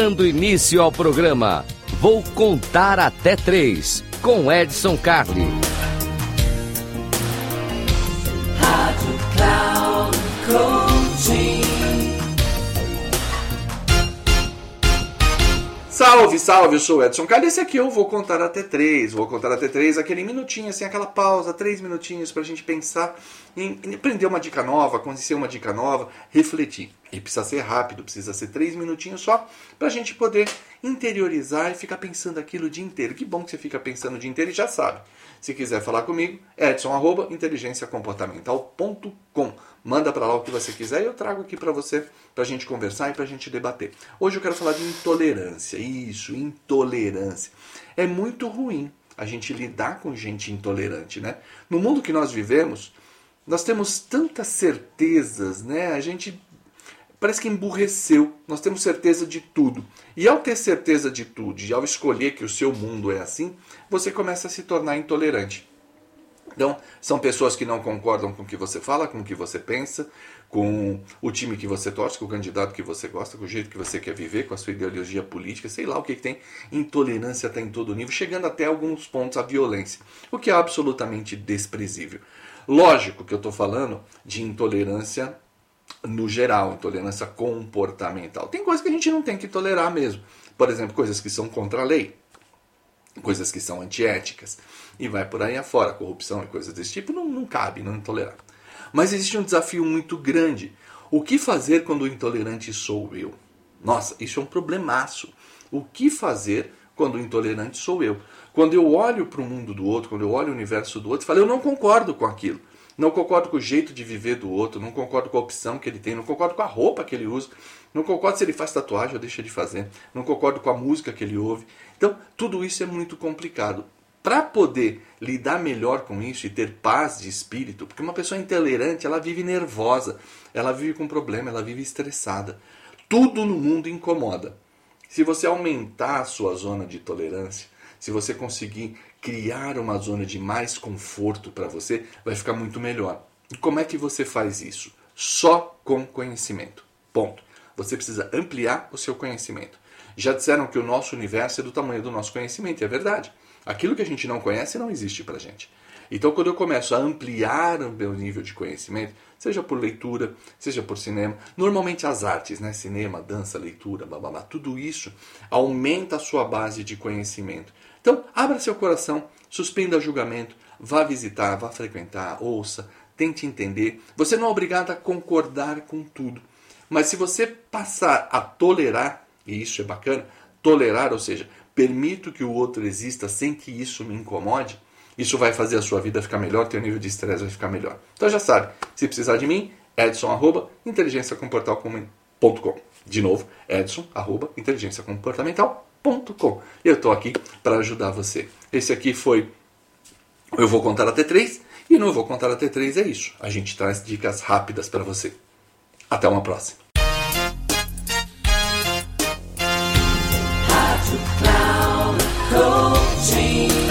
Dando início ao programa, vou contar até três com Edson Carli. Salve, salve, eu sou o Edson Carli. Esse aqui eu vou contar até três. Vou contar até três, aquele minutinho, assim, aquela pausa, três minutinhos pra gente pensar em, em aprender uma dica nova, conhecer uma dica nova, refletir. E precisa ser rápido, precisa ser três minutinhos só pra gente poder interiorizar e ficar pensando aquilo o dia inteiro. Que bom que você fica pensando o dia inteiro e já sabe. Se quiser falar comigo, edson arroba inteligenciacomportamental.com. Manda para lá o que você quiser e eu trago aqui para você, para a gente conversar e para a gente debater. Hoje eu quero falar de intolerância. Isso, intolerância. É muito ruim a gente lidar com gente intolerante, né? No mundo que nós vivemos, nós temos tantas certezas, né? A gente parece que emburreceu. Nós temos certeza de tudo. E ao ter certeza de tudo, e ao escolher que o seu mundo é assim, você começa a se tornar intolerante. Então, são pessoas que não concordam com o que você fala, com o que você pensa, com o time que você torce, com o candidato que você gosta, com o jeito que você quer viver, com a sua ideologia política, sei lá o que, que tem. Intolerância está em todo nível, chegando até alguns pontos à violência, o que é absolutamente desprezível. Lógico que eu estou falando de intolerância no geral, intolerância comportamental. Tem coisas que a gente não tem que tolerar mesmo. Por exemplo, coisas que são contra a lei, coisas que são antiéticas, e vai por aí afora. Corrupção e coisas desse tipo não, não cabe, não é tolerar. Mas existe um desafio muito grande. O que fazer quando o intolerante sou eu? Nossa, isso é um problemaço. O que fazer quando o intolerante sou eu? Quando eu olho para o mundo do outro, quando eu olho o universo do outro, falo, eu não concordo com aquilo. Não concordo com o jeito de viver do outro, não concordo com a opção que ele tem, não concordo com a roupa que ele usa, não concordo se ele faz tatuagem ou deixa de fazer, não concordo com a música que ele ouve. Então, tudo isso é muito complicado. Para poder lidar melhor com isso e ter paz de espírito, porque uma pessoa intolerante, ela vive nervosa, ela vive com problema, ela vive estressada. Tudo no mundo incomoda. Se você aumentar a sua zona de tolerância, se você conseguir criar uma zona de mais conforto para você, vai ficar muito melhor. E como é que você faz isso? Só com conhecimento. Ponto. Você precisa ampliar o seu conhecimento. Já disseram que o nosso universo é do tamanho do nosso conhecimento, e é verdade. Aquilo que a gente não conhece não existe para gente. Então, quando eu começo a ampliar o meu nível de conhecimento, seja por leitura, seja por cinema, normalmente as artes, né? cinema, dança, leitura, babá, tudo isso aumenta a sua base de conhecimento. Então, abra seu coração, suspenda julgamento, vá visitar, vá frequentar, ouça, tente entender. Você não é obrigado a concordar com tudo, mas se você passar a tolerar, e isso é bacana, tolerar, ou seja, permito que o outro exista sem que isso me incomode, isso vai fazer a sua vida ficar melhor, teu nível de estresse vai ficar melhor. Então já sabe, se precisar de mim, edson arroba inteligenciacomportal.com. De novo, edson arroba inteligenciacomportamental.com. Eu estou aqui para ajudar você. Esse aqui foi Eu Vou Contar Até 3 e Eu Vou Contar Até 3 é isso. A gente traz dicas rápidas para você. Até uma próxima.